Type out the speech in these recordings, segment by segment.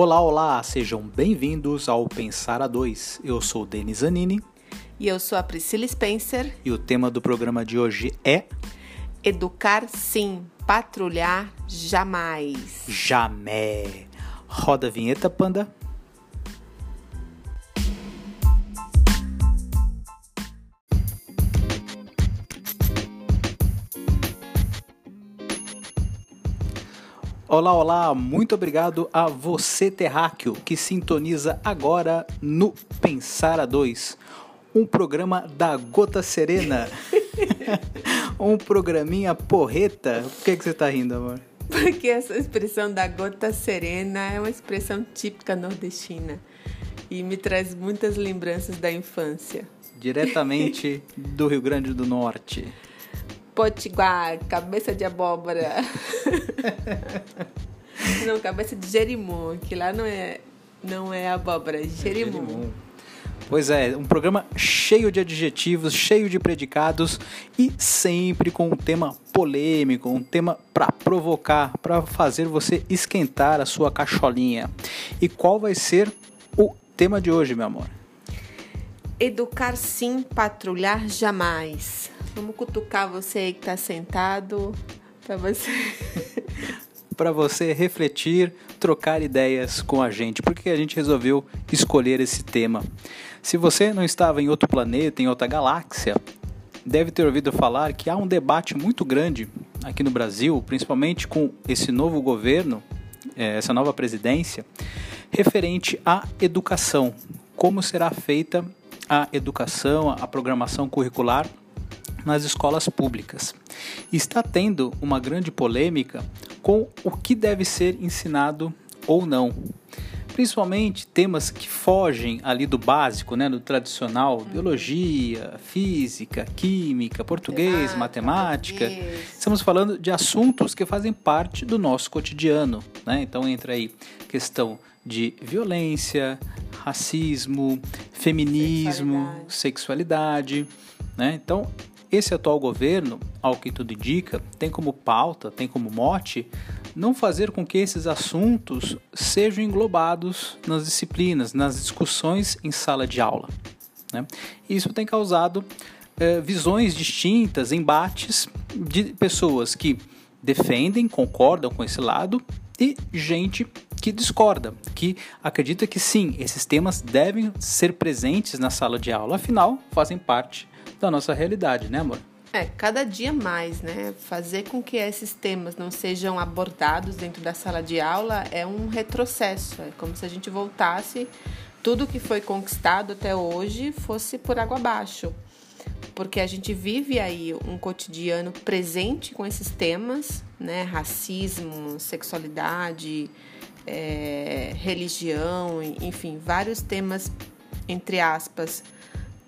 Olá, olá, sejam bem-vindos ao Pensar a Dois. Eu sou Denis Zanini. E eu sou a Priscila Spencer. E o tema do programa de hoje é Educar sim, patrulhar jamais. Jamé. Roda a vinheta, panda. Olá, olá, muito obrigado a você, terráqueo, que sintoniza agora no Pensar a Dois, um programa da Gota Serena. um programinha porreta. Por que, que você tá rindo, amor? Porque essa expressão da gota serena é uma expressão típica nordestina e me traz muitas lembranças da infância. Diretamente do Rio Grande do Norte potiguar, cabeça de abóbora. não, cabeça de gerimum, que lá não é, não é abóbora, é gerimum. Pois é, um programa cheio de adjetivos, cheio de predicados e sempre com um tema polêmico, um tema para provocar, para fazer você esquentar a sua cacholinha. E qual vai ser o tema de hoje, meu amor? Educar sim, patrulhar jamais. Vamos cutucar você que está sentado para você. para você refletir, trocar ideias com a gente. Por que a gente resolveu escolher esse tema? Se você não estava em outro planeta, em outra galáxia, deve ter ouvido falar que há um debate muito grande aqui no Brasil, principalmente com esse novo governo, é, essa nova presidência, referente à educação. Como será feita a educação, a programação curricular nas escolas públicas. Está tendo uma grande polêmica com o que deve ser ensinado ou não. Principalmente temas que fogem ali do básico, né, do tradicional, biologia, física, química, português, matemática. Português. Estamos falando de assuntos que fazem parte do nosso cotidiano, né? Então entra aí questão de violência, racismo, feminismo, sexualidade, sexualidade né? Então esse atual governo, ao que tudo indica, tem como pauta, tem como mote não fazer com que esses assuntos sejam englobados nas disciplinas, nas discussões em sala de aula. Né? Isso tem causado é, visões distintas, embates de pessoas que defendem, concordam com esse lado e gente que discorda, que acredita que sim, esses temas devem ser presentes na sala de aula, afinal, fazem parte da nossa realidade, né, amor? É, cada dia mais, né? Fazer com que esses temas não sejam abordados dentro da sala de aula é um retrocesso. É como se a gente voltasse, tudo que foi conquistado até hoje fosse por água abaixo. Porque a gente vive aí um cotidiano presente com esses temas, né? Racismo, sexualidade, é, religião, enfim, vários temas, entre aspas,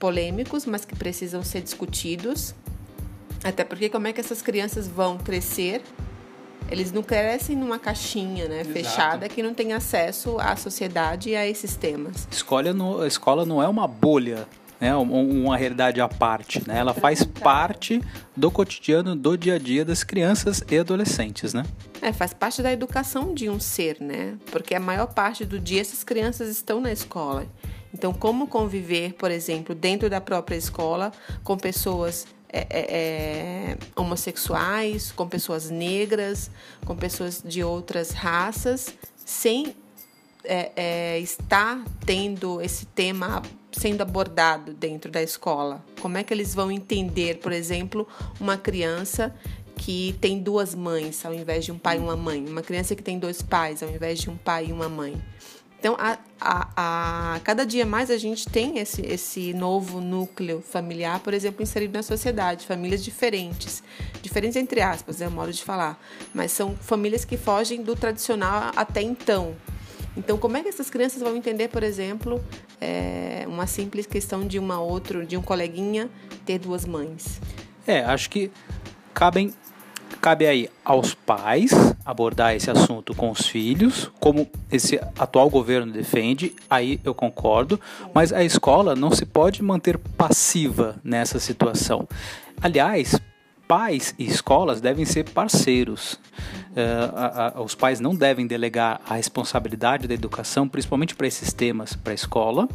polêmicos, mas que precisam ser discutidos. Até porque como é que essas crianças vão crescer? Eles não crescem numa caixinha, né, Exato. fechada que não tem acesso à sociedade e a esses temas. Escola não, a escola não é uma bolha, né, uma realidade à parte, né? Ela faz parte do cotidiano, do dia a dia das crianças e adolescentes, né? É, faz parte da educação de um ser, né? Porque a maior parte do dia essas crianças estão na escola. Então, como conviver, por exemplo, dentro da própria escola com pessoas é, é, é, homossexuais, com pessoas negras, com pessoas de outras raças, sem é, é, estar tendo esse tema sendo abordado dentro da escola? Como é que eles vão entender, por exemplo, uma criança que tem duas mães ao invés de um pai e uma mãe, uma criança que tem dois pais ao invés de um pai e uma mãe? Então, a, a, a, cada dia mais a gente tem esse, esse novo núcleo familiar, por exemplo, inserido na sociedade, famílias diferentes, diferentes entre aspas, é o modo de falar, mas são famílias que fogem do tradicional até então. Então, como é que essas crianças vão entender, por exemplo, é, uma simples questão de uma outra, de um coleguinha ter duas mães? É, acho que cabem Cabe aí aos pais abordar esse assunto com os filhos, como esse atual governo defende, aí eu concordo, mas a escola não se pode manter passiva nessa situação. Aliás, pais e escolas devem ser parceiros. Uh, a, a, os pais não devem delegar a responsabilidade da educação, principalmente para esses temas, para a escola,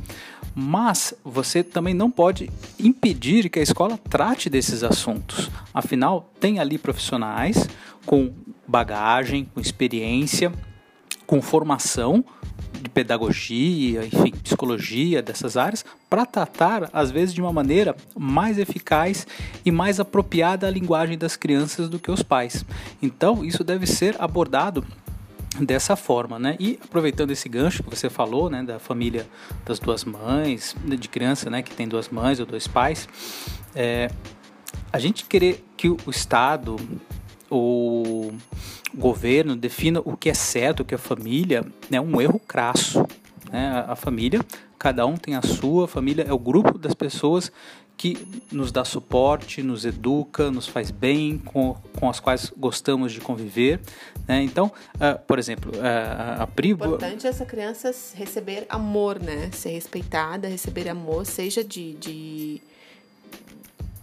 mas você também não pode impedir que a escola trate desses assuntos. Afinal, tem ali profissionais com bagagem, com experiência, com formação de pedagogia, enfim, psicologia dessas áreas, para tratar, às vezes, de uma maneira mais eficaz e mais apropriada à linguagem das crianças do que os pais. Então, isso deve ser abordado dessa forma, né? E aproveitando esse gancho que você falou, né, da família das duas mães, de criança, né, que tem duas mães ou dois pais, é, a gente querer que o Estado o governo defina o que é certo, o que é família, é um erro crasso. Né? A família, cada um tem a sua, a família é o grupo das pessoas que nos dá suporte, nos educa, nos faz bem, com, com as quais gostamos de conviver. Né? Então, uh, por exemplo, uh, a Pri... O importante é essa criança receber amor, né? Ser respeitada, receber amor, seja de, de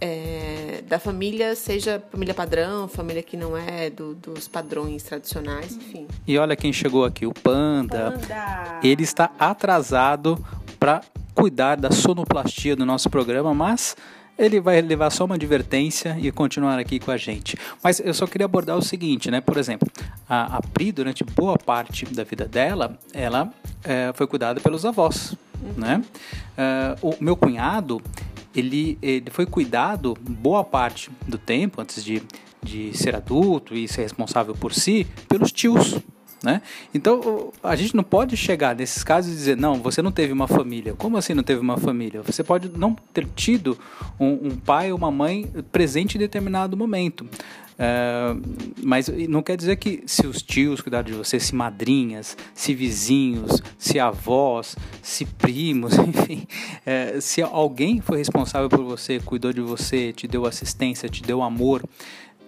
é, da família, seja família padrão, família que não é do, dos padrões tradicionais, enfim. E olha quem chegou aqui, o Panda. Panda. Ele está atrasado para cuidar da sonoplastia do nosso programa, mas ele vai levar só uma advertência e continuar aqui com a gente. Mas eu só queria abordar o seguinte, né? Por exemplo, a, a Pri, durante boa parte da vida dela, ela é, foi cuidada pelos avós, né? É, o meu cunhado, ele, ele foi cuidado boa parte do tempo, antes de, de ser adulto e ser responsável por si, pelos tios. Né? Então, a gente não pode chegar nesses casos e dizer, não, você não teve uma família. Como assim não teve uma família? Você pode não ter tido um, um pai ou uma mãe presente em determinado momento. É, mas não quer dizer que se os tios cuidaram de você, se madrinhas, se vizinhos, se avós, se primos, enfim, é, se alguém foi responsável por você, cuidou de você, te deu assistência, te deu amor,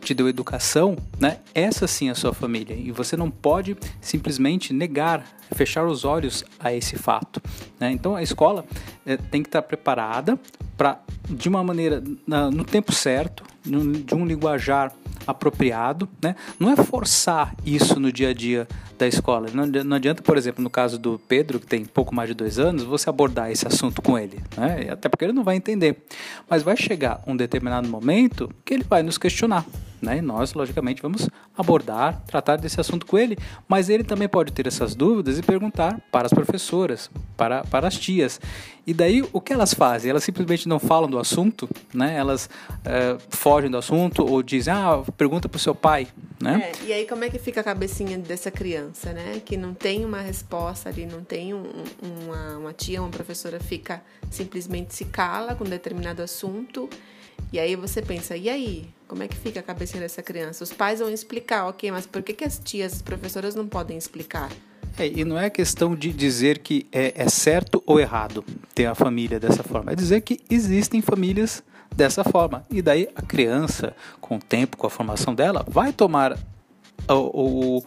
te deu educação, né? Essa sim é a sua família e você não pode simplesmente negar, fechar os olhos a esse fato. Né? Então a escola é, tem que estar preparada para, de uma maneira, na, no tempo certo, no, de um linguajar apropriado, né? Não é forçar isso no dia a dia da escola. Não, não adianta, por exemplo, no caso do Pedro, que tem pouco mais de dois anos, você abordar esse assunto com ele, né? Até porque ele não vai entender. Mas vai chegar um determinado momento que ele vai nos questionar. Né? E nós, logicamente, vamos abordar, tratar desse assunto com ele, mas ele também pode ter essas dúvidas e perguntar para as professoras, para, para as tias. E daí, o que elas fazem? Elas simplesmente não falam do assunto, né? elas é, fogem do assunto ou dizem, ah, pergunta para o seu pai. Né? É, e aí, como é que fica a cabecinha dessa criança, né? Que não tem uma resposta ali, não tem um, uma, uma tia, uma professora fica simplesmente se cala com determinado assunto e aí você pensa, e aí? Como é que fica a cabeça dessa criança? Os pais vão explicar, ok, mas por que, que as tias, as professoras não podem explicar? É, e não é questão de dizer que é, é certo ou errado ter a família dessa forma, é dizer que existem famílias dessa forma. E daí a criança, com o tempo, com a formação dela, vai tomar o, o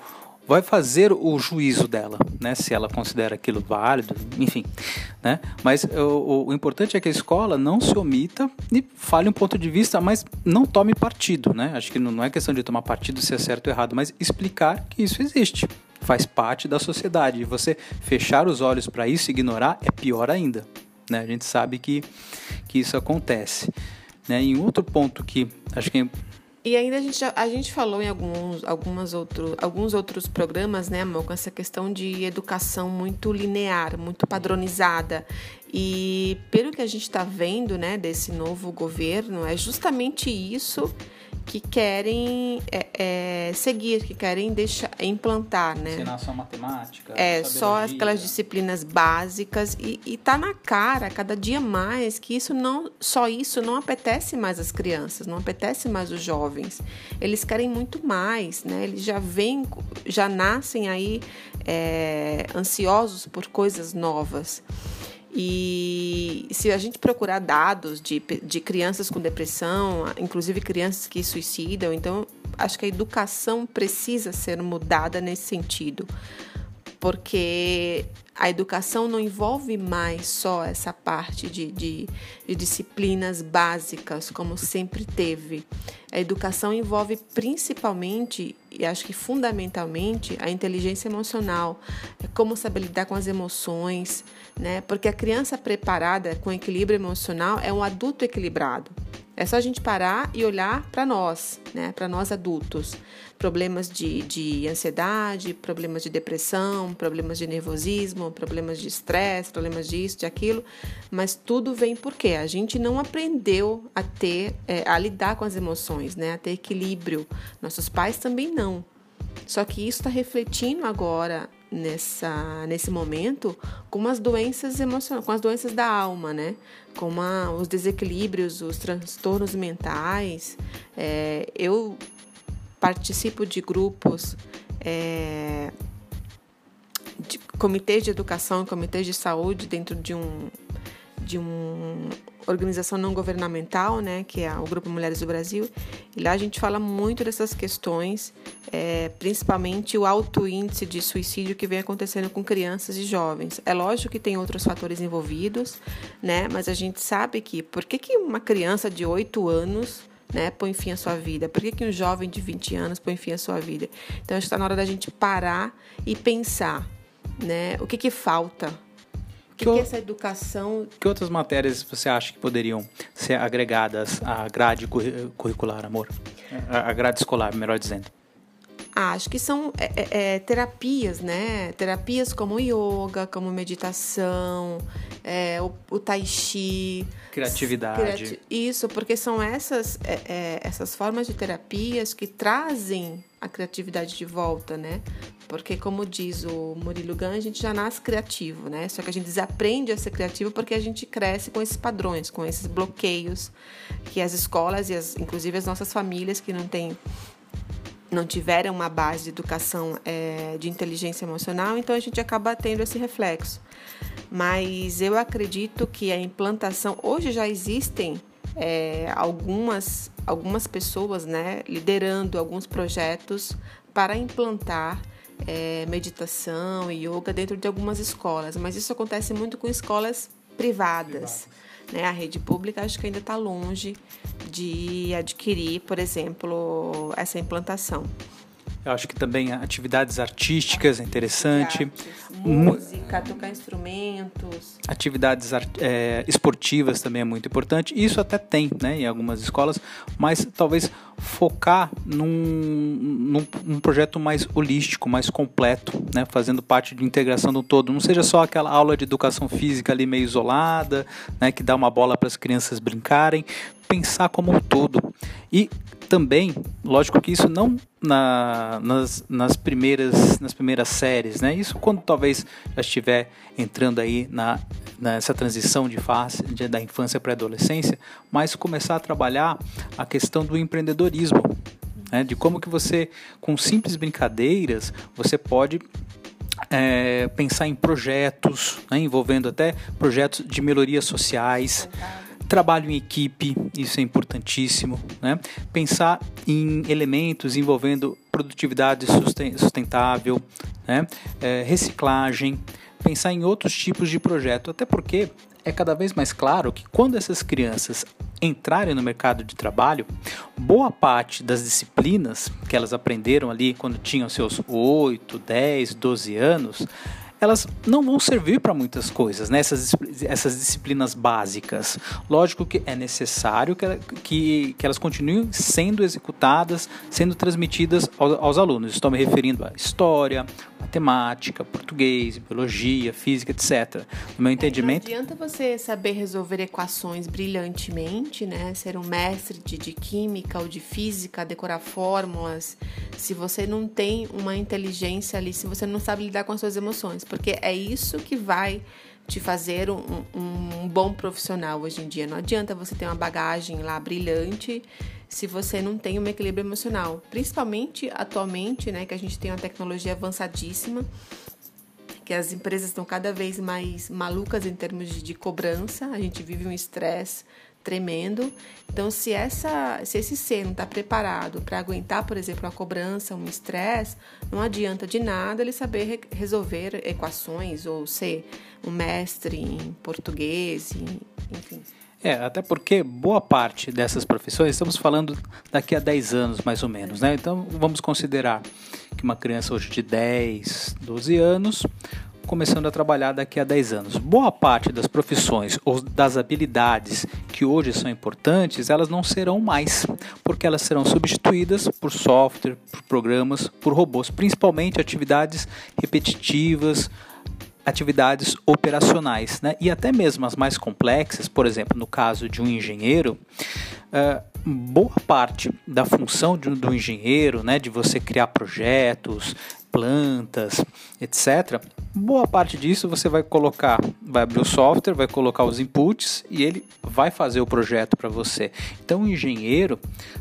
vai fazer o juízo dela, né? Se ela considera aquilo válido, enfim, né? Mas o, o, importante é que a escola não se omita e fale um ponto de vista, mas não tome partido, né? Acho que não é questão de tomar partido se é certo ou errado, mas explicar que isso existe, faz parte da sociedade. E você fechar os olhos para isso e ignorar é pior ainda, né? A gente sabe que que isso acontece, né? E outro ponto que acho que é e ainda a gente, a gente falou em alguns, algumas outro, alguns outros programas, né, amor, com essa questão de educação muito linear, muito padronizada. E pelo que a gente está vendo, né, desse novo governo, é justamente isso que querem é, é, seguir, que querem deixar, implantar, né? Ensinar só matemática. É, só aquelas disciplinas básicas e, e tá na cara cada dia mais que isso não, só isso não apetece mais as crianças, não apetece mais os jovens. Eles querem muito mais, né? Eles já vêm, já nascem aí é, ansiosos por coisas novas. E se a gente procurar dados de, de crianças com depressão, inclusive crianças que suicidam, então acho que a educação precisa ser mudada nesse sentido. Porque a educação não envolve mais só essa parte de, de, de disciplinas básicas, como sempre teve. A educação envolve principalmente, e acho que fundamentalmente, a inteligência emocional, é como saber lidar com as emoções, né? Porque a criança preparada com equilíbrio emocional é um adulto equilibrado. É só a gente parar e olhar para nós, né? Para nós adultos. Problemas de, de ansiedade, problemas de depressão, problemas de nervosismo, problemas de estresse, problemas disso, de aquilo. Mas tudo vem porque a gente não aprendeu a ter, é, a lidar com as emoções, né? A ter equilíbrio. Nossos pais também não. Só que isso está refletindo agora nessa nesse momento com as doenças emocionais, com as doenças da alma, né? Com os desequilíbrios, os transtornos mentais. É, eu participo de grupos, é, de comitês de educação, comitês de saúde dentro de um de uma organização não governamental, né, que é o Grupo Mulheres do Brasil, e lá a gente fala muito dessas questões, é, principalmente o alto índice de suicídio que vem acontecendo com crianças e jovens. É lógico que tem outros fatores envolvidos, né, mas a gente sabe que por que, que uma criança de 8 anos né, põe fim à sua vida? Por que, que um jovem de 20 anos põe fim à sua vida? Então, está na hora da gente parar e pensar, né, o que, que falta que, que, que essa educação. Que outras matérias você acha que poderiam ser agregadas à grade curricular, amor? À grade escolar, melhor dizendo. Ah, acho que são é, é, é, terapias, né? Terapias como yoga, como meditação, é, o, o, tai chi. Criatividade. Criati isso, porque são essas, é, é, essas formas de terapias que trazem a criatividade de volta, né? Porque, como diz o Murilo Gun, a gente já nasce criativo, né? Só que a gente desaprende a ser criativo porque a gente cresce com esses padrões, com esses bloqueios que as escolas e, as, inclusive, as nossas famílias que não têm não tiveram uma base de educação é, de inteligência emocional, então a gente acaba tendo esse reflexo. Mas eu acredito que a implantação hoje já existem é, algumas algumas pessoas, né, liderando alguns projetos para implantar é, meditação e yoga dentro de algumas escolas, mas isso acontece muito com escolas privadas. privadas. Né? A rede pública acho que ainda está longe de adquirir, por exemplo, essa implantação. Eu acho que também atividades artísticas é interessante. música, tocar instrumentos. Atividades é, esportivas também é muito importante. Isso até tem né, em algumas escolas, mas talvez focar num, num, num projeto mais holístico, mais completo, né, fazendo parte de integração do todo. Não seja só aquela aula de educação física ali meio isolada, né, que dá uma bola para as crianças brincarem, pensar como um todo. E também, lógico que isso não na, nas, nas, primeiras, nas primeiras séries, né? Isso quando talvez já estiver entrando aí na, nessa transição de fase de, da infância para a adolescência, mas começar a trabalhar a questão do empreendedorismo, né? de como que você, com simples brincadeiras, você pode é, pensar em projetos, né? envolvendo até projetos de melhorias sociais trabalho em equipe, isso é importantíssimo, né? Pensar em elementos envolvendo produtividade sustentável, né? É, reciclagem, pensar em outros tipos de projeto, até porque é cada vez mais claro que quando essas crianças entrarem no mercado de trabalho, boa parte das disciplinas que elas aprenderam ali quando tinham seus 8, 10, 12 anos, elas não vão servir para muitas coisas, né? essas, essas disciplinas básicas. Lógico que é necessário que, que, que elas continuem sendo executadas, sendo transmitidas aos, aos alunos. Estou me referindo à história, matemática, português, biologia, física, etc. No meu entendimento. É, não adianta você saber resolver equações brilhantemente, né? Ser um mestre de, de química ou de física, decorar fórmulas, se você não tem uma inteligência ali, se você não sabe lidar com as suas emoções, porque é isso que vai te fazer um, um, um bom profissional hoje em dia. Não adianta você ter uma bagagem lá brilhante se você não tem um equilíbrio emocional. Principalmente atualmente, né, que a gente tem uma tecnologia avançadíssima, que as empresas estão cada vez mais malucas em termos de, de cobrança, a gente vive um estresse tremendo. Então, se, essa, se esse ser não está preparado para aguentar, por exemplo, uma cobrança, um estresse, não adianta de nada ele saber re resolver equações ou ser um mestre em português, enfim. É, até porque boa parte dessas profissões, estamos falando daqui a 10 anos mais ou menos, né? Então vamos considerar que uma criança hoje de 10, 12 anos começando a trabalhar daqui a 10 anos. Boa parte das profissões ou das habilidades que hoje são importantes, elas não serão mais, porque elas serão substituídas por software, por programas, por robôs, principalmente atividades repetitivas, atividades operacionais, né? e até mesmo as mais complexas, por exemplo, no caso de um engenheiro, uh, boa parte da função de, do engenheiro, né, de você criar projetos, plantas, etc. Boa parte disso você vai colocar, vai abrir o software, vai colocar os inputs e ele vai fazer o projeto para você. Então, o engenheiro,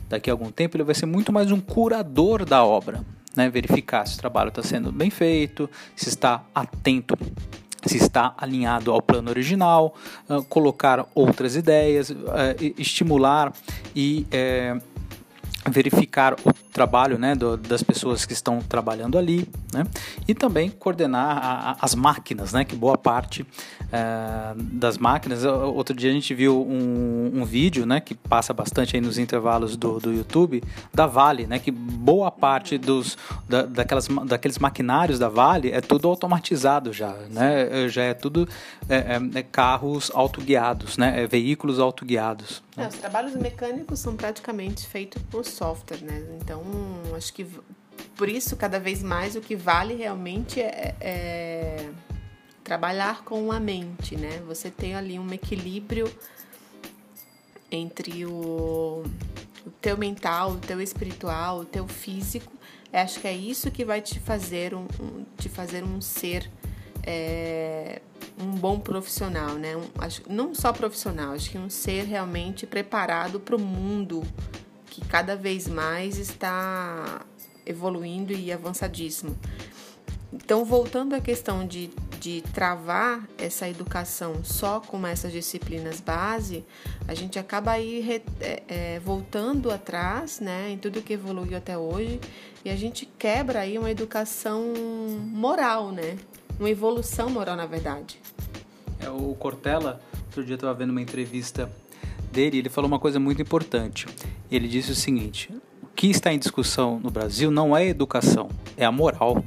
daqui a algum tempo, ele vai ser muito mais um curador da obra, né? Verificar se o trabalho está sendo bem feito, se está atento se está alinhado ao plano original, colocar outras ideias, estimular e uh, verificar o trabalho né, das pessoas que estão trabalhando ali né, e também coordenar as máquinas, né, que boa parte é, das máquinas. Outro dia a gente viu um, um, vídeo né, que passa bastante aí nos intervalos do, do YouTube da Vale, né, que boa parte dos, da, daquelas, daqueles maquinários da Vale é tudo automatizado já, né, já é tudo é, é, é carros autoguiados, né, é veículos autoguiados. É, os trabalhos mecânicos são praticamente feitos por software, né? Então, acho que por isso, cada vez mais, o que vale realmente é, é trabalhar com a mente, né? Você tem ali um equilíbrio entre o, o teu mental, o teu espiritual, o teu físico. Eu acho que é isso que vai te fazer um, um te fazer um ser é, um bom profissional, né? Um, acho, não só profissional, acho que um ser realmente preparado para o mundo que cada vez mais está evoluindo e avançadíssimo. Então, voltando à questão de, de travar essa educação só com essas disciplinas base, a gente acaba aí é, é, voltando atrás né, em tudo que evoluiu até hoje e a gente quebra aí uma educação moral, né? Uma evolução moral, na verdade. É, o Cortella, outro dia eu estava vendo uma entrevista dele, ele falou uma coisa muito importante. Ele disse o seguinte: o que está em discussão no Brasil não é a educação, é a moral.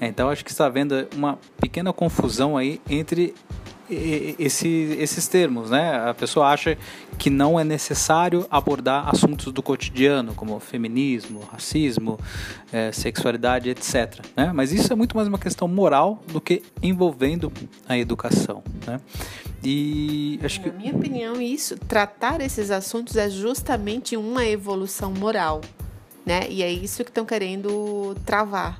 Uhum. Então acho que está havendo uma pequena confusão aí entre esse, esses termos, né? A pessoa acha que não é necessário abordar assuntos do cotidiano, como feminismo, racismo, é, sexualidade, etc. Né? Mas isso é muito mais uma questão moral do que envolvendo a educação, né? E acho que... Na minha opinião, isso, tratar esses assuntos é justamente uma evolução moral, né? E é isso que estão querendo travar.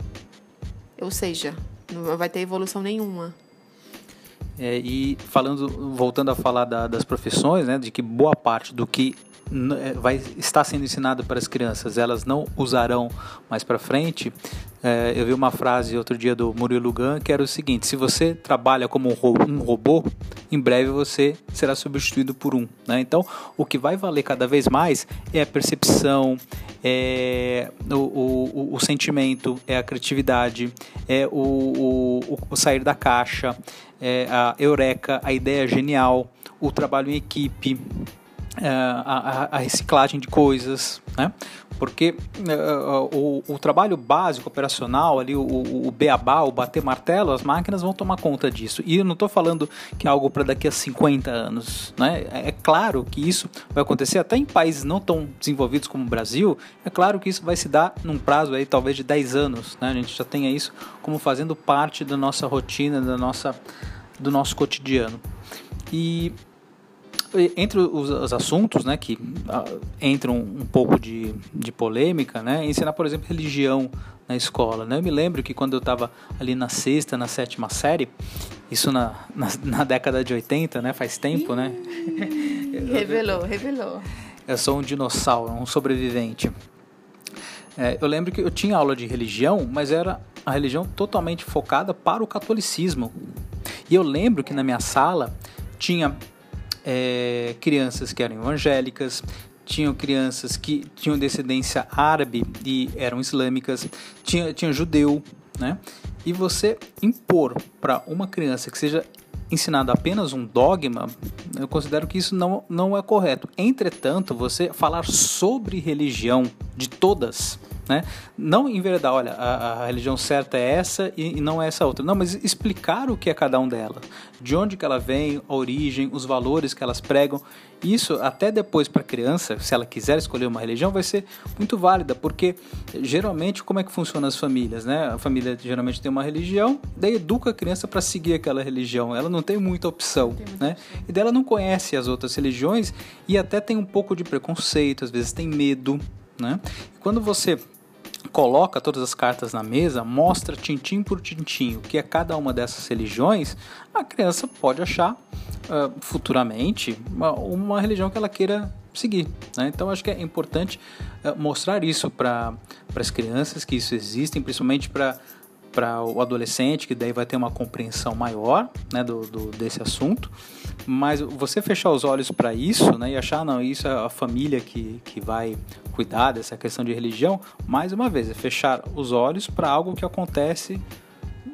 Ou seja, não vai ter evolução nenhuma. É, e falando, voltando a falar da, das profissões, né, de que boa parte do que vai estar sendo ensinado para as crianças, elas não usarão mais para frente. É, eu vi uma frase outro dia do Murilo Gun que era o seguinte: se você trabalha como um robô, em breve você será substituído por um. Né? Então, o que vai valer cada vez mais é a percepção, é o, o, o sentimento, é a criatividade, é o, o, o sair da caixa, é a eureka, a ideia genial, o trabalho em equipe. É, a, a, reciclagem de coisas, né? porque uh, o, o, trabalho básico operacional ali, o, o beabá, o bater martelo, as máquinas vão tomar conta disso. E eu não estou falando que é algo para daqui a 50 anos. Né? É, é claro que isso vai acontecer até em países não tão desenvolvidos como o Brasil. É claro que isso vai se dar num prazo aí talvez de 10 anos. Né? A gente já tenha isso como fazendo parte da nossa rotina, da nossa, do nosso cotidiano. E entre os, os, assuntos né, que uh, entram um pouco de, de polêmica, né, ensinar, por exemplo, religião na escola. Né? Eu me lembro que quando eu estava ali na sexta, na sétima série, isso na, na, na década de 80, né, faz tempo, né? revelou, revelou. Eu sou um dinossauro, um sobrevivente. É, eu lembro que eu tinha aula de religião, mas era a religião totalmente focada para o catolicismo. E eu lembro que na minha sala tinha é, crianças que eram evangélicas, tinham crianças que tinham descendência árabe e eram islâmicas, tinha, tinha judeu, né? E você impor para uma criança que seja ensinado apenas um dogma, eu considero que isso não, não é correto. Entretanto, você falar sobre religião de todas, né? Não enveredar, olha, a, a religião certa é essa e, e, não é essa outra. Não, mas explicar o que é cada um delas, de onde que ela vem, a origem, os valores que elas pregam. Isso até depois para a criança, se ela quiser escolher uma religião, vai ser muito válida, porque geralmente como é que funciona as famílias, né? A família geralmente tem uma religião, daí educa a criança para seguir aquela religião. Ela não tem muita opção, tem muita né? Opção. E dela não conhece as outras religiões e até tem um pouco de preconceito, às vezes tem medo, né? E quando você coloca todas as cartas na mesa, mostra tintim por tintim o que é cada uma dessas religiões, a criança pode achar uh, futuramente uma, uma, religião que ela queira seguir. Né? Então acho que é importante uh, mostrar isso para as crianças, que isso existe, principalmente para para o adolescente, que daí vai ter uma compreensão maior né, do, do desse assunto. Mas você fechar os olhos para isso né, e achar, não, isso é a família que, que vai cuidar dessa questão de religião, mais uma vez, é fechar os olhos para algo que acontece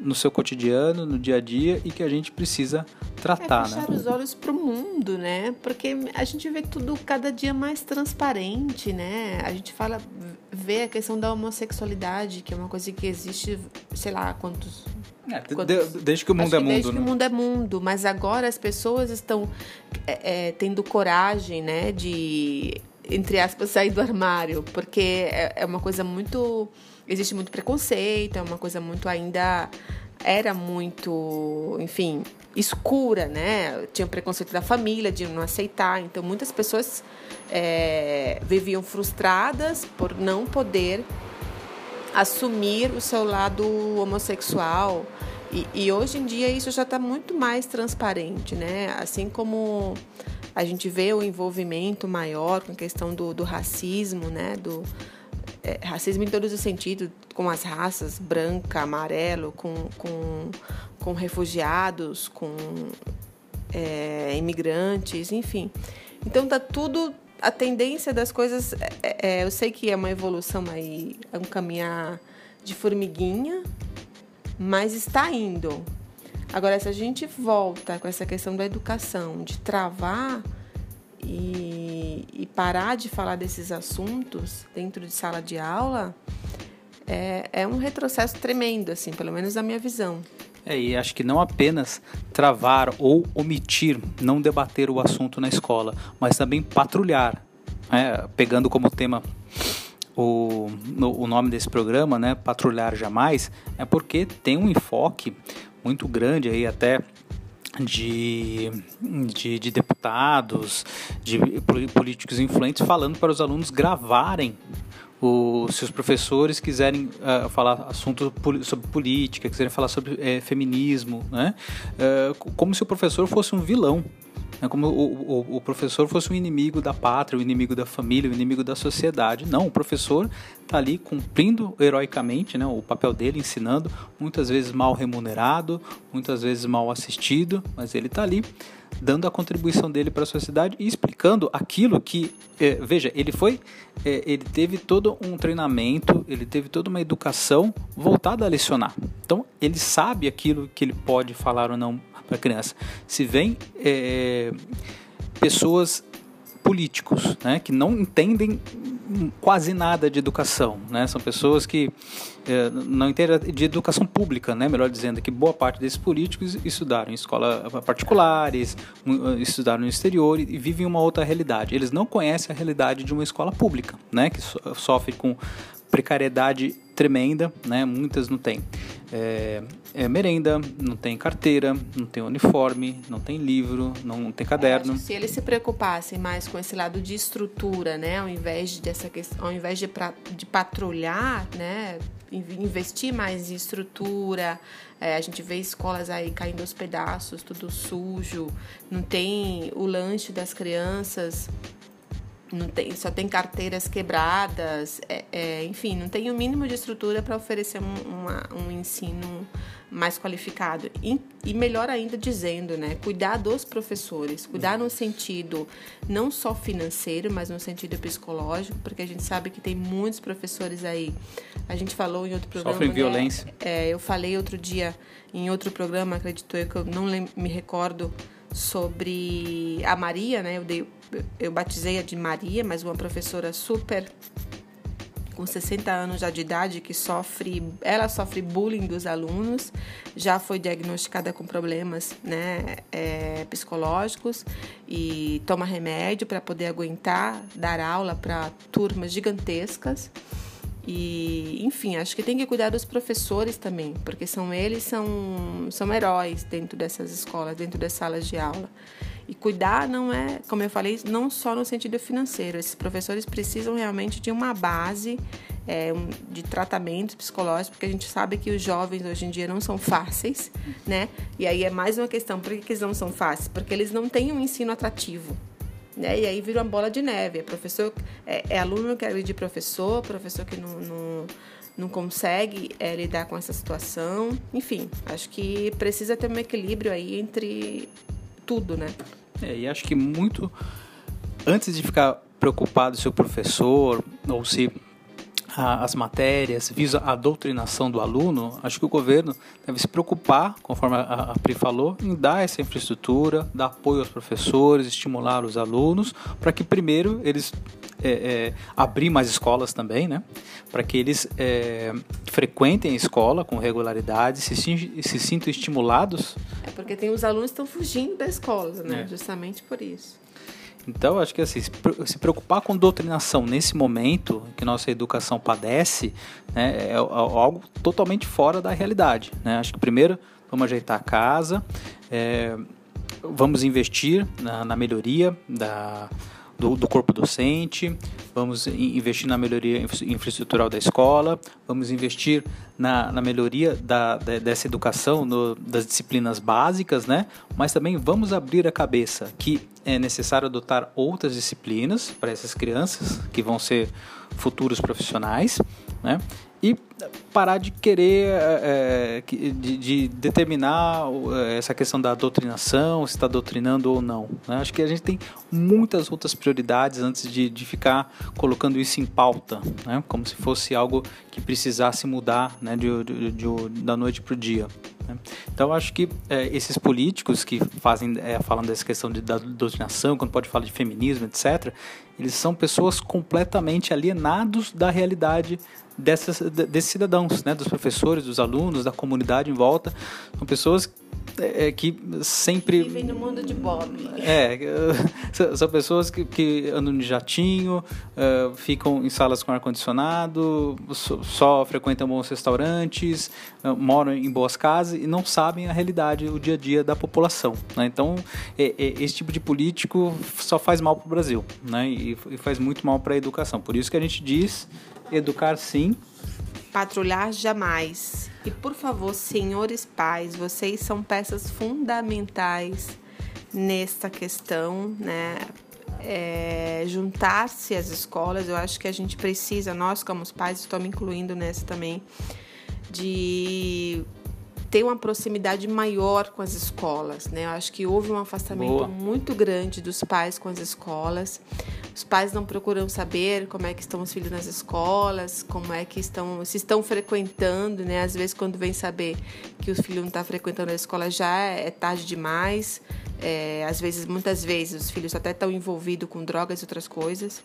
no seu cotidiano, no dia a dia e que a gente precisa tratar, é fechar né? os olhos para o mundo, né? Porque a gente vê tudo cada dia mais transparente, né? A gente fala, vê a questão da homossexualidade, que é uma coisa que existe, sei lá, quantos é, quantos... desde que o mundo é mundo. Desde né? que o mundo é mundo, mas agora as pessoas estão é, é, tendo coragem, né, de entre aspas sair do armário, porque é, é uma coisa muito existe muito preconceito, é uma coisa muito ainda era muito, enfim, escura, né? Tinha o preconceito da família de não aceitar, então muitas pessoas é, viviam frustradas por não poder assumir o seu lado homossexual. E, e hoje em dia isso já está muito mais transparente, né? Assim como a gente vê o envolvimento maior com a questão do, do racismo, né? Do, é, racismo em todos os sentidos, com as raças, branca, amarelo, com, com, com refugiados, com é, imigrantes, enfim. Então tá tudo. A tendência das coisas, é, é, eu sei que é uma evolução aí, é um caminhar de formiguinha, mas está indo. Agora, se a gente volta com essa questão da educação, de travar e, e parar de falar desses assuntos dentro de sala de aula, é, é um retrocesso tremendo, assim, pelo menos na minha visão. É, e acho que não apenas travar ou omitir, não debater o assunto na escola, mas também patrulhar, né? pegando como tema o, o nome desse programa, né, Patrulhar Jamais, é porque tem um enfoque muito grande aí até de, de, de, deputados, de políticos influentes falando para os alunos gravarem o, se os professores quiserem uh, falar assuntos sobre política, quiserem falar sobre uh, feminismo, né? Uh, como se o professor fosse um vilão. É como o, o, o, professor fosse um inimigo da pátria, o um inimigo da família, o um inimigo da sociedade. Não, o professor está ali cumprindo heroicamente né, o papel dele, ensinando, muitas vezes mal remunerado, muitas vezes mal assistido, mas ele está ali dando a contribuição dele para a sociedade e explicando aquilo que, é, veja, ele foi, é, ele teve todo um treinamento, ele teve toda uma educação voltada a lecionar. Então, ele sabe aquilo que ele pode falar ou não para a criança. Se vem é, pessoas políticos, né, que não entendem quase nada de educação, né, são pessoas que é, não entendem de educação pública, né, melhor dizendo, que boa parte desses políticos estudaram em escolas particulares, estudaram no exterior e vivem uma outra realidade. Eles não conhecem a realidade de uma escola pública, né, que sofre com precariedade tremenda, né? Muitas não têm é, é merenda, não tem carteira, não tem uniforme, não tem livro, não tem caderno. Se eles se preocupassem mais com esse lado de estrutura, né? Ao invés dessa questão, ao invés de, pra, de patrulhar, né? Investir mais em estrutura, é, a gente vê escolas aí caindo aos pedaços, tudo sujo, não tem o lanche das crianças não tem, só tem carteiras quebradas, é, é, enfim, não tem o mínimo de estrutura para oferecer um, uma, um ensino mais qualificado. E, e, melhor ainda dizendo, né, cuidar dos professores, cuidar no sentido não só financeiro, mas no sentido psicológico, porque a gente sabe que tem muitos professores aí. A gente falou em outro programa. Sofrem né, violência. É, eu falei outro dia em outro programa, acredito eu, que eu não me recordo sobre a Maria, né? Eu, dei, eu batizei a de Maria, mas uma professora super com 60 anos já de idade que sofre, ela sofre bullying dos alunos, já foi diagnosticada com problemas, né, é, psicológicos e toma remédio para poder aguentar dar aula para turmas gigantescas. E, enfim, acho que tem que cuidar dos professores também, porque são eles são, são heróis dentro dessas escolas, dentro das salas de aula. E cuidar não é, como eu falei, não só no sentido financeiro. Esses professores precisam realmente de uma base é, um, de tratamentos psicológicos, porque a gente sabe que os jovens hoje em dia não são fáceis, né? E aí é mais uma questão, por que eles não são fáceis? Porque eles não têm um ensino atrativo. Né? E aí vira uma bola de neve. É, professor, é, é aluno que agride professor, professor que não, não, não consegue é, lidar com essa situação. Enfim, acho que precisa ter um equilíbrio aí entre tudo, né? É, e acho que muito antes de ficar preocupado se o professor ou se as matérias, visa a doutrinação do aluno, acho que o governo deve se preocupar, conforme a, Pri falou, em dar essa infraestrutura, dar apoio aos professores, estimular os alunos, para que primeiro eles é, é, abrir mais escolas também, né? Para que eles é, frequentem a escola com regularidade, se, se sintam estimulados. É porque tem os alunos que estão fugindo da escola, né? É. Justamente por isso. Então, acho que assim, se preocupar com doutrinação nesse momento que nossa educação padece né, é, algo totalmente fora da realidade. Né? Acho que primeiro vamos ajeitar a casa, é, vamos investir na, na melhoria da, do, do, corpo docente, vamos investir na melhoria infraestrutural da escola, vamos investir na, na melhoria da, da, dessa educação, no, das disciplinas básicas, né? mas também vamos abrir a cabeça que é necessário adotar outras disciplinas para essas crianças que vão ser futuros profissionais, né? E parar de querer, é, de, de, determinar essa questão da doutrinação, se está doutrinando ou não. Né? Acho que a gente tem muitas outras prioridades antes de, de ficar colocando isso em pauta, né? como se fosse algo que precisasse mudar né? de, de, da noite para o dia. Né? Então, acho que é, esses políticos que fazem, é, falando dessa questão de, da doutrinação, quando pode falar de feminismo, etc., eles são pessoas completamente alienados da realidade dessas, desses cidadãos, né? dos professores, dos alunos, da comunidade em volta. São pessoas é, que sempre. Vivem no mundo de Bob. É, são pessoas que, que andam de jatinho, uh, ficam em salas com ar-condicionado, só, só, frequentam bons restaurantes, uh, moram em boas casas e não sabem a realidade, o dia a dia da população. Né? Então, é, é, esse tipo de político só faz mal para o Brasil né? e, e faz muito mal para a educação. Por isso que a gente diz educar sim. Patrulhar jamais. E por favor, senhores pais, vocês são peças fundamentais nesta questão, né? É, juntar-se às escolas, eu acho que a gente precisa, nós como pais, estou me incluindo nessa também, de ter uma proximidade maior com as escolas, né? Eu acho que houve um afastamento Boa. muito grande dos pais com as escolas. Os pais não procuram saber como é que estão os filhos nas escolas, como é que estão, se estão frequentando, né? Às vezes quando vem saber que o filho não está frequentando a escola já é tarde demais. É, às vezes, muitas vezes, os filhos até estão envolvidos com drogas e outras coisas.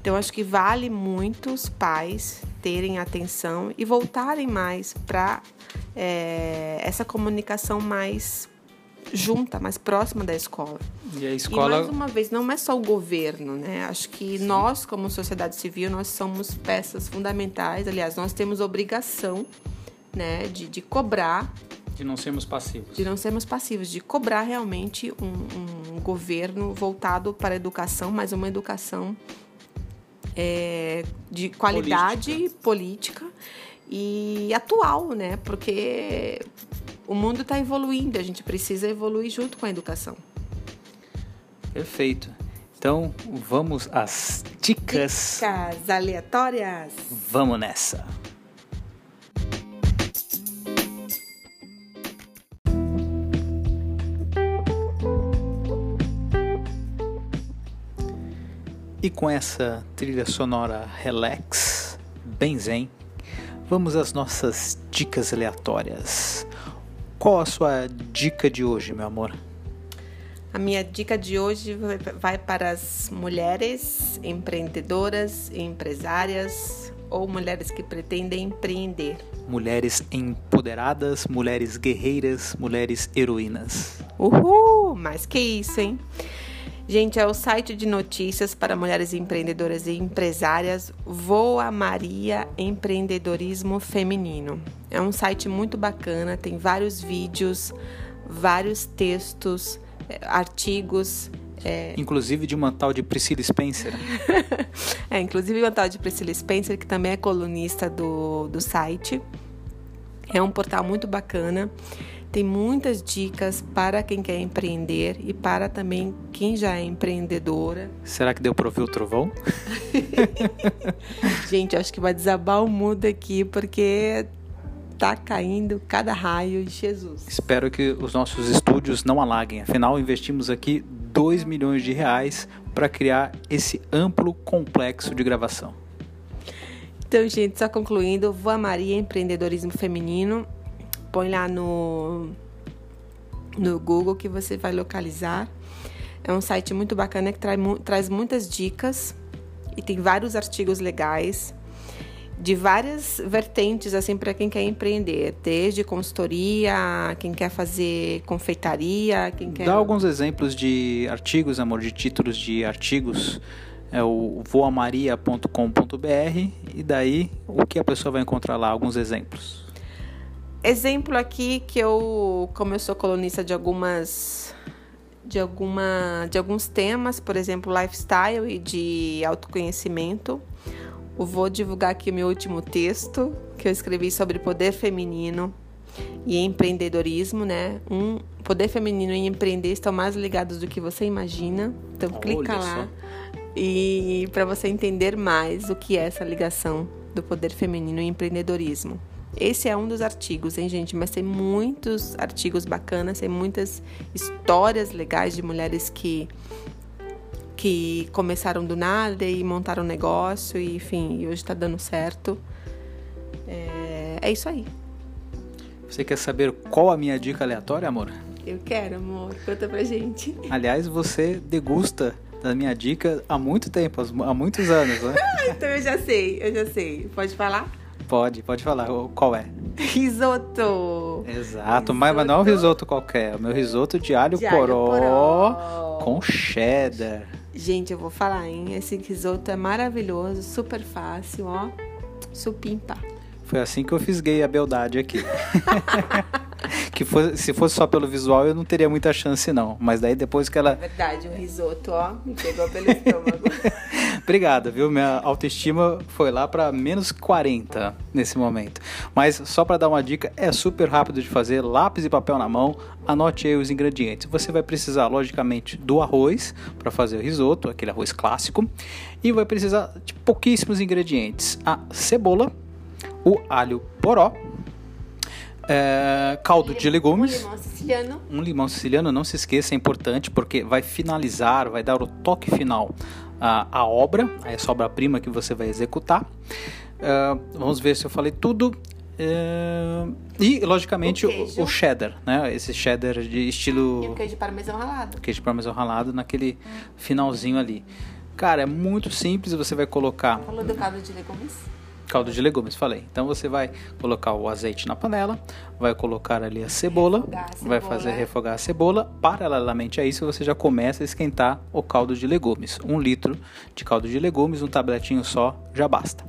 Então, acho que vale muito os pais terem atenção e voltarem mais para é, essa comunicação mais junta, mais próxima da escola. E a escola. E mais uma vez, não é só o governo, né? Acho que Sim. nós, como sociedade civil, nós somos peças fundamentais. Aliás, nós temos obrigação, né, de, de cobrar. De não sermos passivos. De não sermos passivos, de cobrar realmente um, um governo voltado para a educação, mas uma educação é, de qualidade política. política e atual, né? Porque o mundo está evoluindo, a gente precisa evoluir junto com a educação. Perfeito. Então, vamos às dicas. Dicas aleatórias. Vamos nessa. E com essa trilha sonora relax, bem zen, vamos às nossas dicas aleatórias. Qual a sua dica de hoje, meu amor? A minha dica de hoje vai para as mulheres empreendedoras, empresárias ou mulheres que pretendem empreender. Mulheres empoderadas, mulheres guerreiras, mulheres heroínas. Uhul! Mais que isso, hein? Gente, é o site de notícias para mulheres empreendedoras e empresárias Voa Maria Empreendedorismo Feminino. É um site muito bacana, tem vários vídeos, vários textos, eh, artigos. É... Inclusive de uma tal de Priscila Spencer. é, inclusive uma tal de Priscila Spencer, que também é colunista do, do site. É um portal muito bacana. Tem muitas dicas para quem quer empreender e para também quem já é empreendedora. Será que deu para ouvir o trovão? Gente, acho que vai desabar o mundo aqui porque tá caindo cada raio de Jesus. Espero que os nossos estúdios não alaguem. Afinal, investimos aqui 2 milhões de reais para criar esse amplo complexo de gravação. Então, gente, só concluindo, Voa Maria Empreendedorismo Feminino põe lá no, no Google que você vai localizar. É um site muito bacana que traz, traz muitas dicas e tem vários artigos legais de várias vertentes assim para quem quer empreender, desde consultoria, quem quer fazer confeitaria, quem quer Dá alguns exemplos de artigos, amor, de títulos de artigos. É o voamaria.com.br e daí o que a pessoa vai encontrar lá, alguns exemplos. Exemplo aqui que eu, como eu sou colunista de algumas de alguma de alguns temas, por exemplo, lifestyle e de autoconhecimento, eu vou divulgar aqui o meu último texto que eu escrevi sobre poder feminino e empreendedorismo, né? Um poder feminino e empreender estão mais ligados do que você imagina. Então Olha clica lá só. e para você entender mais o que é essa ligação do poder feminino e empreendedorismo. Esse é um dos artigos, hein, gente? Mas tem muitos artigos bacanas, tem muitas histórias legais de mulheres que que começaram do nada e montaram um negócio e enfim, hoje está dando certo. É, é isso aí. Você quer saber qual a minha dica aleatória, amor? Eu quero, amor. Conta pra gente. Aliás, você degusta da minha dica há muito tempo, há muitos anos, né? então eu já sei, eu já sei. Pode falar? Pode, pode falar. Qual é? Risoto. Exato, risoto. Mas, mas não é um risoto qualquer. É o meu risoto de alho, de poró, alho poró com cheddar. Gente, eu vou falar, hein? Esse risoto é maravilhoso, super fácil, ó. Supimpa. Foi assim que eu fisguei a beldade aqui. que fosse, se fosse só pelo visual, eu não teria muita chance, não. Mas daí depois que ela. É verdade, o risoto, ó, me pegou pelo estômago. Obrigado, viu? Minha autoestima foi lá para menos 40 nesse momento. Mas só para dar uma dica, é super rápido de fazer, lápis e papel na mão, anote aí os ingredientes. Você vai precisar, logicamente, do arroz para fazer o risoto, aquele arroz clássico, e vai precisar de pouquíssimos ingredientes: a cebola, o alho poró, é, caldo de legumes. Um limão siciliano. Um limão siciliano, não se esqueça, é importante porque vai finalizar, vai dar o toque final à, à obra, a essa obra-prima que você vai executar. É, vamos ver se eu falei tudo. É, e, logicamente, o, o, cheddar, né? Esse cheddar de estilo. E o queijo parmesão ralado. Queijo parmesão ralado naquele finalzinho ali. Cara, é muito simples. Você vai colocar. Falou do caldo de legumes? Caldo de legumes, falei. Então você vai colocar o azeite na panela, vai colocar ali a cebola, a cebola, vai fazer refogar a cebola. Paralelamente a isso, você já começa a esquentar o caldo de legumes. Um litro de caldo de legumes, um tabletinho só já basta.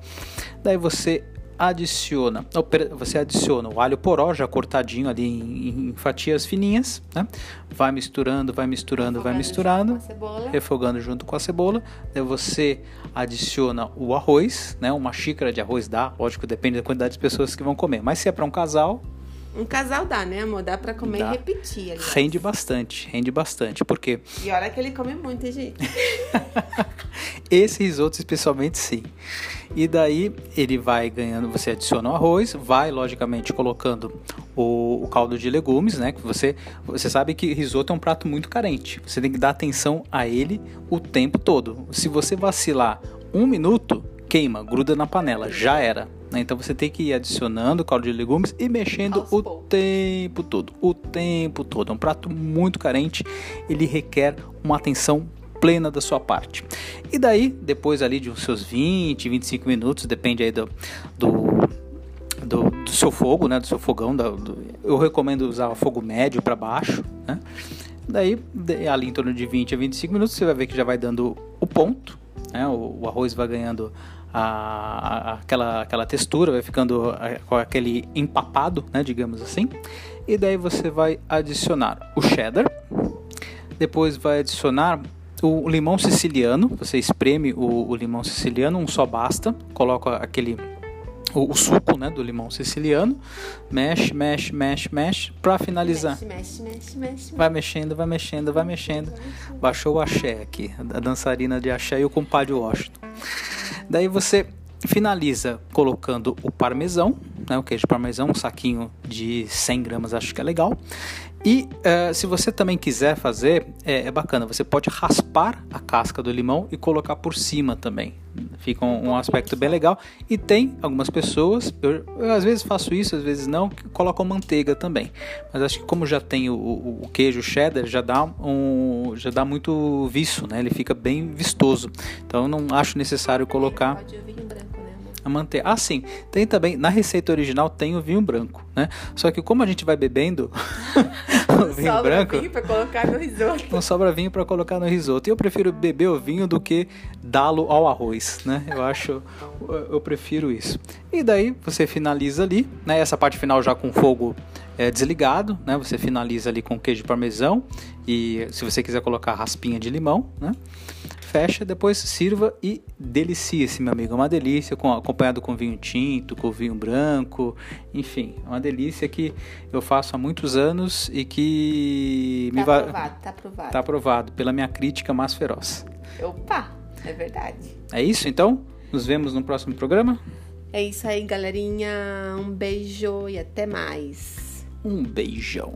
Daí você adiciona, você adiciona o alho poró já cortadinho ali em, em fatias fininhas, né? Vai misturando, vai misturando, refogando vai misturando, junto refogando junto com a cebola. Daí você adiciona o arroz, né? Uma xícara de arroz dá, lógico, depende da quantidade de pessoas que vão comer. Mas se é para um casal, Um casal dá, né, amor? Dá pra comer Dá. e repetir. aliás. Rende bastante, rende bastante, porque E olha que ele come muito, hein, gente. esse risoto especialmente sim. E daí ele vai ganhando, você adiciona o arroz, vai logicamente colocando o, o caldo de legumes, né? Que você, você sabe que risoto é um prato muito carente. Você tem que dar atenção a ele o tempo todo. Se você vacilar um minuto, queima, gruda na panela, já era. né? Então você tem que ir adicionando o caldo de legumes e mexendo Aos o poucos. tempo todo, o tempo todo. É um prato muito carente, ele requer uma atenção plena da sua parte. E daí, depois ali de uns seus 20, 25 minutos, depende aí do, do, do, do seu fogo, né, do seu fogão, da- do- eu recomendo usar fogo médio para baixo, né? Daí, ali em torno de 20 a 25 minutos, você vai ver que já vai dando o ponto, né? O, o arroz vai ganhando a, a- aquela, aquela textura, vai ficando com aquele empapado, né, digamos assim. E daí você vai adicionar o cheddar, depois vai adicionar o limão siciliano. Você espreme o, o limão siciliano, um só basta. Coloca aquele o, o suco, né, do limão siciliano. Mexe, mexe, mexe, mexe para finalizar. Mexe, mexe, mexe, mexe. Vai mexendo, vai mexendo, vai mexendo. Baixou o axé aqui, a dançarina de axé e o compadre Washington. Daí você finaliza colocando o parmesão, né, o queijo parmesão, um saquinho de 100 gramas, acho que é legal. E eh, se você também quiser fazer, é, é bacana, você pode raspar a casca do limão e colocar por cima também. Fica um, um aspecto bem legal. E tem algumas pessoas, eu, eu às vezes faço isso, às vezes não, que colocam manteiga também. Mas acho que como já tem o, o- o queijo cheddar, já dá, um, já dá muito viço, né? Ele fica bem vistoso. Então não acho necessário colocar Pode o a manteiga. Ah, sim. Tem também, na receita original tem o vinho branco, né? Só que como a gente vai bebendo o vinho Sobra branco, vinho pra colocar no risoto. não sobra vinho para colocar no risoto. E eu prefiro beber o vinho do que dá-lo ao arroz, né? Eu acho, eu prefiro isso. E daí você finaliza ali, né? Essa parte final já com fogo é, desligado, né? Você finaliza ali com queijo parmesão e se você quiser colocar raspinha de limão, né? Fecha, depois sirva e delicie-se, meu amigo. É uma delícia, com, acompanhado com vinho tinto, com vinho branco, enfim, é uma delícia que eu faço há muitos anos e que me Tá va- aprovado, tá aprovado. Tá aprovado pela minha crítica mais feroz. Opa, é verdade. É isso então? Nos vemos no próximo programa? É isso aí, galerinha. Um beijo e até mais. Um beijão.